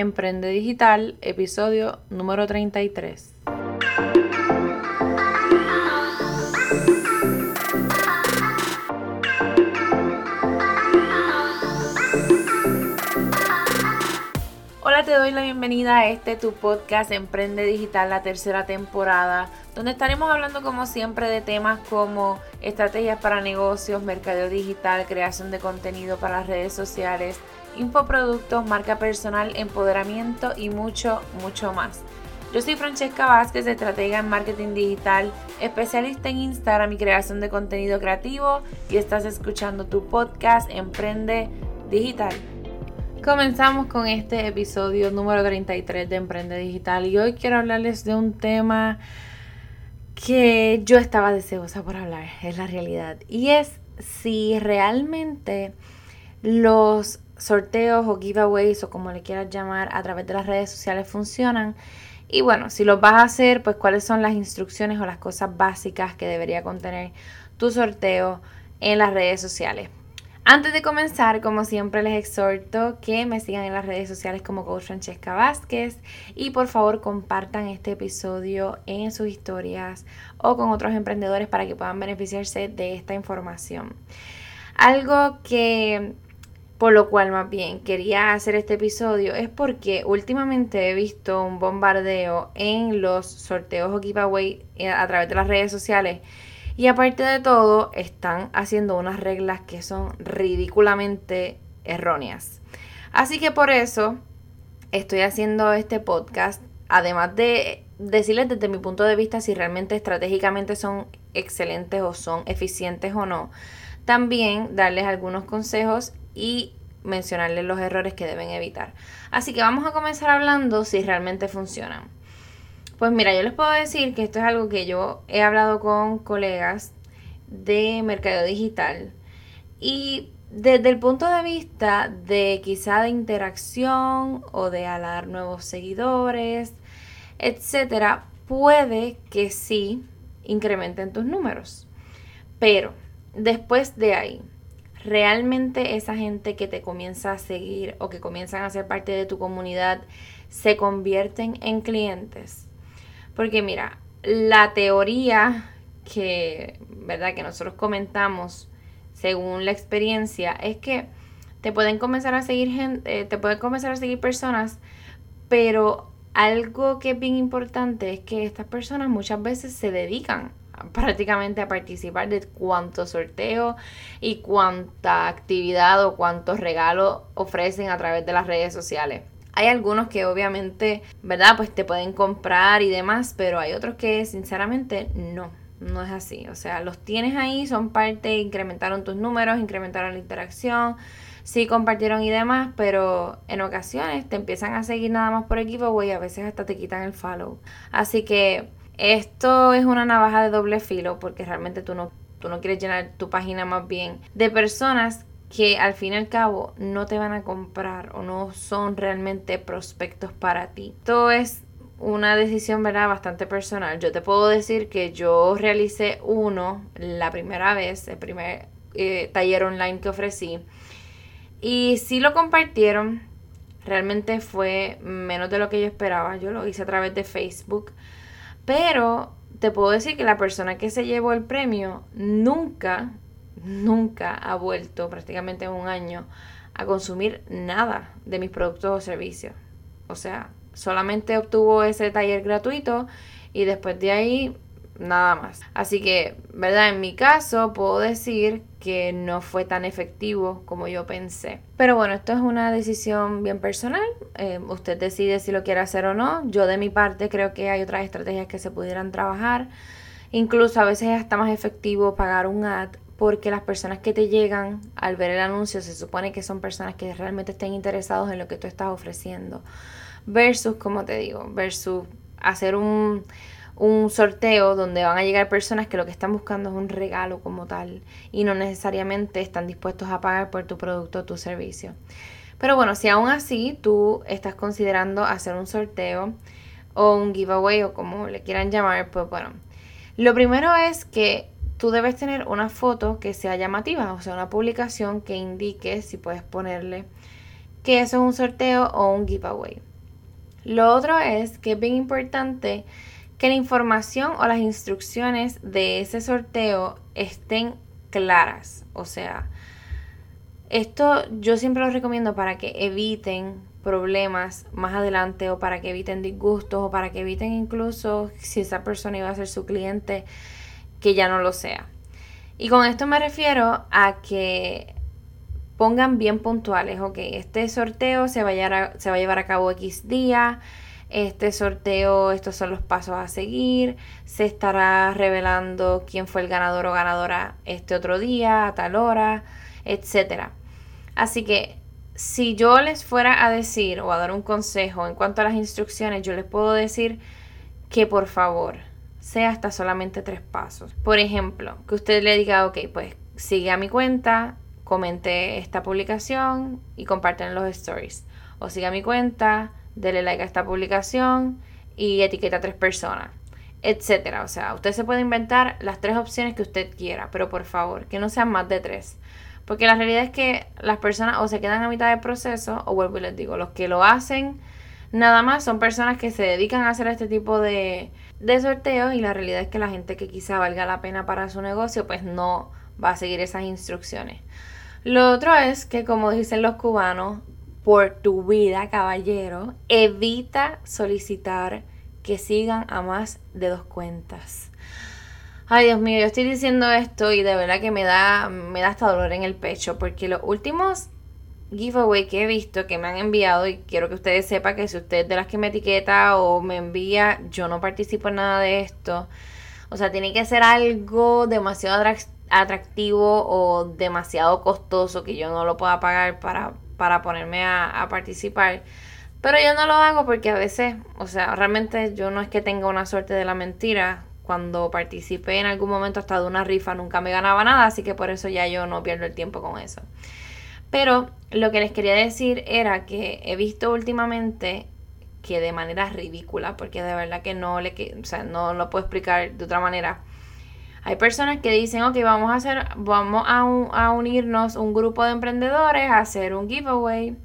Emprende Digital, episodio número 33. Te doy la bienvenida a este tu podcast Emprende Digital, la tercera temporada, donde estaremos hablando como siempre de temas como estrategias para negocios, mercadeo digital, creación de contenido para las redes sociales, infoproductos, marca personal, empoderamiento y mucho, mucho más. Yo soy Francesca Vázquez, estratega en marketing digital, especialista en Instagram y creación de contenido creativo y estás escuchando tu podcast Emprende Digital. Comenzamos con este episodio número 33 de Emprende Digital y hoy quiero hablarles de un tema que yo estaba deseosa por hablar, es la realidad, y es si realmente los sorteos o giveaways o como le quieras llamar a través de las redes sociales funcionan. Y bueno, si los vas a hacer, pues cuáles son las instrucciones o las cosas básicas que debería contener tu sorteo en las redes sociales. Antes de comenzar, como siempre les exhorto que me sigan en las redes sociales como Coach Francesca Vázquez y por favor compartan este episodio en sus historias o con otros emprendedores para que puedan beneficiarse de esta información. Algo que por lo cual más bien quería hacer este episodio es porque últimamente he visto un bombardeo en los sorteos o giveaway eh, a través de las redes sociales. Y aparte de todo, están haciendo unas reglas que son ridículamente erróneas. Así que por eso estoy haciendo este podcast. Además de decirles desde mi punto de vista si realmente estratégicamente son excelentes o son eficientes o no. También darles algunos consejos y mencionarles los errores que deben evitar. Así que vamos a comenzar hablando si realmente funcionan. Pues mira, yo les puedo decir que esto es algo que yo he hablado con colegas de mercado digital y desde el punto de vista de quizá de interacción o de alar nuevos seguidores, etcétera, puede que sí incrementen tus números. Pero después de ahí, realmente esa gente que te comienza a seguir o que comienzan a ser parte de tu comunidad se convierten en clientes. Porque mira, la teoría que, ¿verdad? que nosotros comentamos según la experiencia es que te pueden comenzar a seguir gente, eh, te pueden comenzar a seguir personas, pero algo que es bien importante es que estas personas muchas veces se dedican prácticamente a participar de cuántos sorteos y cuánta actividad o cuántos regalos ofrecen a través de las redes sociales. Hay algunos que obviamente, ¿verdad? Pues te pueden comprar y demás, pero hay otros que sinceramente no, no es así. O sea, los tienes ahí, son parte, incrementaron tus números, incrementaron la interacción, sí compartieron y demás, pero en ocasiones te empiezan a seguir nada más por equipo y a veces hasta te quitan el follow. Así que esto es una navaja de doble filo porque realmente tú no, tú no quieres llenar tu página más bien de personas que al fin y al cabo no te van a comprar o no son realmente prospectos para ti. Esto es una decisión, ¿verdad? Bastante personal. Yo te puedo decir que yo realicé uno la primera vez, el primer eh, taller online que ofrecí. Y sí lo compartieron. Realmente fue menos de lo que yo esperaba. Yo lo hice a través de Facebook. Pero te puedo decir que la persona que se llevó el premio nunca, nunca ha vuelto prácticamente en un año a consumir nada de mis productos o servicios. O sea, solamente obtuvo ese taller gratuito y después de ahí nada más. Así que, ¿verdad? En mi caso puedo decir que no fue tan efectivo como yo pensé. Pero bueno, esto es una decisión bien personal. Eh, usted decide si lo quiere hacer o no. Yo de mi parte creo que hay otras estrategias que se pudieran trabajar. Incluso a veces es hasta más efectivo pagar un ad porque las personas que te llegan al ver el anuncio se supone que son personas que realmente estén interesados en lo que tú estás ofreciendo. Versus, como te digo, versus hacer un un sorteo donde van a llegar personas que lo que están buscando es un regalo como tal y no necesariamente están dispuestos a pagar por tu producto o tu servicio. Pero bueno, si aún así tú estás considerando hacer un sorteo o un giveaway o como le quieran llamar, pues bueno, lo primero es que tú debes tener una foto que sea llamativa, o sea, una publicación que indique si puedes ponerle que eso es un sorteo o un giveaway. Lo otro es que es bien importante que la información o las instrucciones de ese sorteo estén claras. O sea, esto yo siempre lo recomiendo para que eviten problemas más adelante o para que eviten disgustos o para que eviten incluso si esa persona iba a ser su cliente que ya no lo sea. Y con esto me refiero a que pongan bien puntuales, ok, este sorteo se va a, se va a llevar a cabo X día, este sorteo, estos son los pasos a seguir, se estará revelando quién fue el ganador o ganadora este otro día, a tal hora, etc. Así que si yo les fuera a decir o a dar un consejo en cuanto a las instrucciones, yo les puedo decir que por favor sea hasta solamente tres pasos. Por ejemplo, que usted le diga, ok, pues sigue a mi cuenta, comente esta publicación y comparten los stories. O siga a mi cuenta, dele like a esta publicación y etiqueta a tres personas, etcétera. O sea, usted se puede inventar las tres opciones que usted quiera, pero por favor, que no sean más de tres. Porque la realidad es que las personas o se quedan a mitad del proceso, o vuelvo y les digo, los que lo hacen nada más son personas que se dedican a hacer este tipo de, de sorteos y la realidad es que la gente que quizá valga la pena para su negocio pues no va a seguir esas instrucciones. Lo otro es que como dicen los cubanos, por tu vida, caballero, evita solicitar que sigan a más de dos cuentas. Ay, Dios mío, yo estoy diciendo esto y de verdad que me da, me da hasta dolor en el pecho porque los últimos giveaway que he visto que me han enviado y quiero que ustedes sepan que si usted de las que me etiqueta o me envía, yo no participo en nada de esto. O sea, tiene que ser algo demasiado atractivo o demasiado costoso que yo no lo pueda pagar para para ponerme a, participar. Pero yo no lo hago porque a veces, o sea, realmente yo no es que tenga una suerte de la mentira. Cuando participé en algún momento hasta de una rifa nunca me ganaba nada, así que por eso ya yo no pierdo el tiempo con eso. Pero lo que les quería decir era que he visto últimamente que de manera ridícula, porque de verdad que no le, o sea, no lo puedo explicar de otra manera hay personas que dicen, ok, vamos a hacer, vamos a, a unirnos un grupo de emprendedores a hacer un giveaway.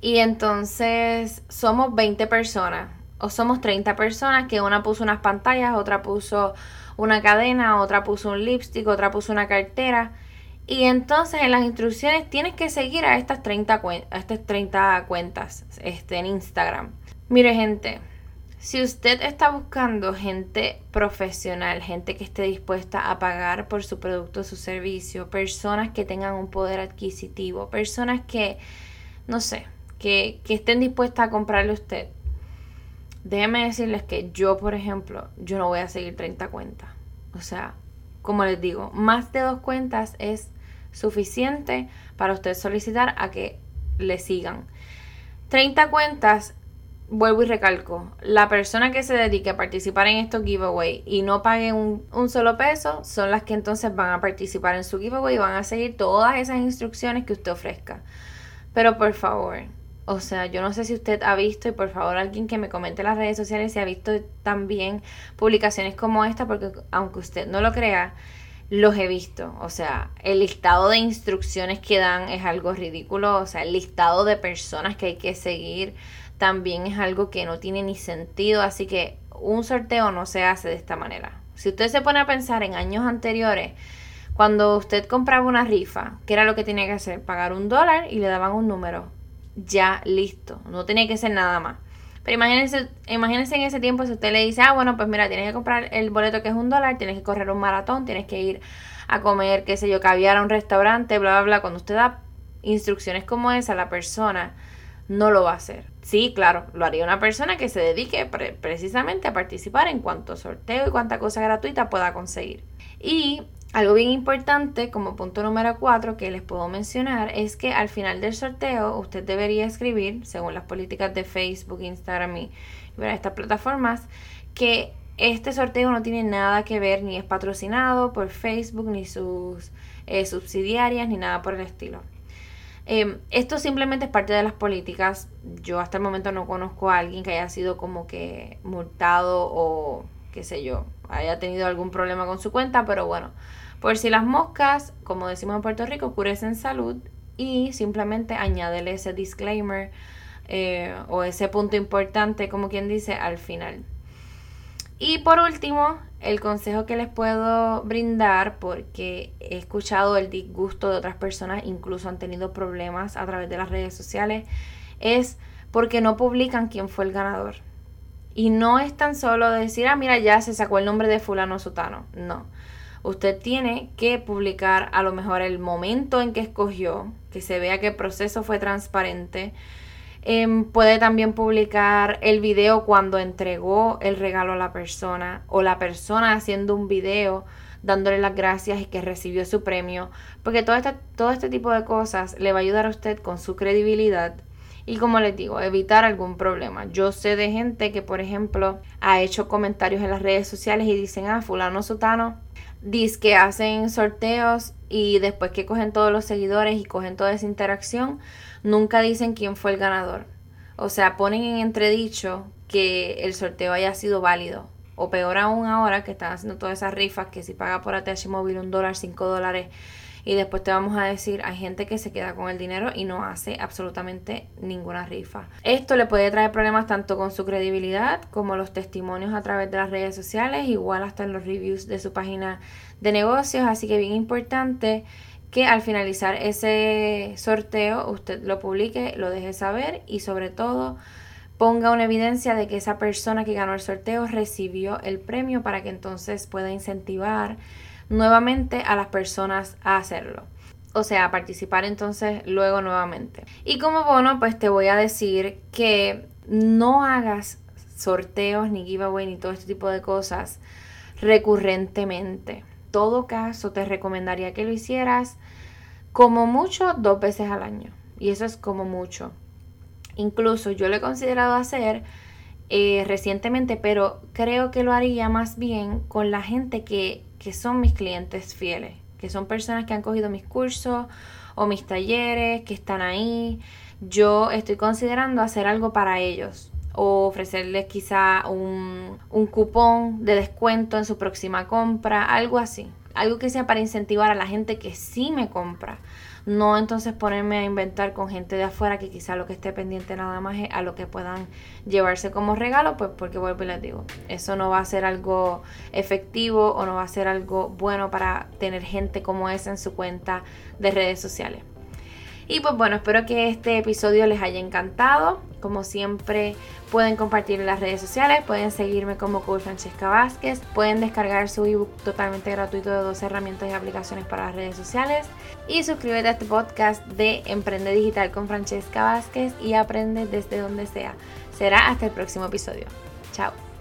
Y entonces somos 20 personas o somos 30 personas que una puso unas pantallas, otra puso una cadena, otra puso un lipstick, otra puso una cartera. Y entonces en las instrucciones tienes que seguir a estas 30, a estas 30 cuentas este, en Instagram. Mire gente, si usted está buscando gente profesional, gente que esté dispuesta a pagar por su producto o su servicio, personas que tengan un poder adquisitivo, personas que, no sé, que, que estén dispuestas a comprarle a usted, déjeme decirles que yo, por ejemplo, yo no voy a seguir 30 cuentas. O sea, como les digo, más de dos cuentas es suficiente para usted solicitar a que le sigan. 30 cuentas vuelvo y recalco, la persona que se dedique a participar en estos giveaways y no pague un, solo peso son las que entonces van a participar en su giveaway y van a seguir todas esas instrucciones que usted ofrezca. Pero por favor, o sea, yo no sé si usted ha visto y por favor alguien que me comente en las redes sociales si ha visto también publicaciones como esta porque aunque usted no lo crea, los he visto. O sea, el listado de instrucciones que dan es algo ridículo. O sea, el listado de personas que hay que seguir también es algo que no tiene ni sentido, así que un sorteo no se hace de esta manera. Si usted se pone a pensar en años anteriores, cuando usted compraba una rifa, ¿qué era lo que tenía que hacer? Pagar un dólar y le daban un número. Ya listo, no tenía que ser nada más. Pero imagínense, imagínense en ese tiempo si usted le dice, ah, bueno, pues mira, tienes que comprar el boleto que es un dólar, tienes que correr un maratón, tienes que ir a comer, qué sé yo, caviar a un restaurante, bla, bla, bla. Cuando usted da instrucciones como esa, la persona no lo va a hacer. Sí, claro, lo haría una persona que se dedique precisamente a participar en cuanto sorteo y cuánta cosa gratuita pueda conseguir. Y algo bien importante como punto número 4 que les puedo mencionar es que al final del sorteo usted debería escribir, según las políticas de Facebook, Instagram y, estas plataformas, que este sorteo no tiene nada que ver ni es patrocinado por Facebook ni sus eh, subsidiarias ni nada por el estilo. Em, esto simplemente es parte de las políticas. Yo hasta el momento no conozco a alguien que haya sido como que multado o qué sé yo, haya tenido algún problema con su cuenta, pero bueno, por si las moscas, como decimos en Puerto Rico, cures en salud y simplemente añádele ese disclaimer eh, o ese punto importante, como quien dice, al final. Y por último, el consejo que les puedo brindar, porque he escuchado el disgusto de otras personas, incluso han tenido problemas a través de las redes sociales, es porque no publican quién fue el ganador. Y no es tan solo decir, ah, mira, ya se sacó el nombre de fulano sotano. No. Usted tiene que publicar a lo mejor el momento en que escogió, que se vea que el proceso fue transparente. Em, puede también publicar el video cuando entregó el regalo a la persona o la persona haciendo un video dándole las gracias y que recibió su premio, porque todo este, todo este tipo de cosas le va a ayudar a usted con su credibilidad y como les digo, evitar algún problema. Yo sé de gente que, por ejemplo, ha hecho comentarios en las redes sociales y dicen, ah, fulano sotano, dice que hacen sorteos y después que cogen todos los seguidores y cogen toda esa interacción, nunca dicen quién fue el ganador. O sea, ponen en entredicho que el sorteo haya sido válido. O peor aún ahora que están haciendo todas esas rifas que si paga por ATH móvil un dólar, cinco dólares y después te vamos a decir, hay gente que se queda con el dinero y no hace absolutamente ninguna rifa. Esto le puede traer problemas tanto con su credibilidad como los testimonios a través de las redes sociales, igual hasta en los reviews de su página de negocios, así que bien importante que al finalizar ese sorteo usted lo publique, lo deje saber y sobre todo ponga una evidencia de que esa persona que ganó el sorteo recibió el premio para que entonces pueda incentivar nuevamente a las personas a hacerlo. O sea, participar entonces luego nuevamente. Y como bono, pues te voy a decir que no hagas sorteos, ni giveaway, ni todo este tipo de cosas recurrentemente. Todo caso, te recomendaría que lo hicieras como mucho dos veces al año. Y eso es como mucho. Incluso yo lo he considerado hacer eh, recientemente, pero creo que lo haría más bien con la gente que que son mis clientes fieles, que son personas que han cogido mis cursos o mis talleres, que están ahí. Yo estoy considerando hacer algo para ellos o ofrecerles quizá un, un cupón de descuento en su próxima compra, algo así. Algo que sea para incentivar a la gente que sí me compra no entonces ponerme a inventar con gente de afuera que quizá lo que esté pendiente nada más es a lo que puedan llevarse como regalo, pues porque vuelvo y les digo, eso no va a ser algo efectivo o no va a ser algo bueno para tener gente como esa en su cuenta de redes sociales. Y pues bueno, espero que este episodio les haya encantado. Como siempre, pueden compartir en las redes sociales, pueden seguirme como Coach Francesca Vázquez, pueden descargar su ebook totalmente gratuito de dos herramientas y aplicaciones para las redes sociales y suscríbete a este podcast de Emprende Digital con Francesca Vázquez y aprende desde donde sea. Será hasta el próximo episodio. Chao.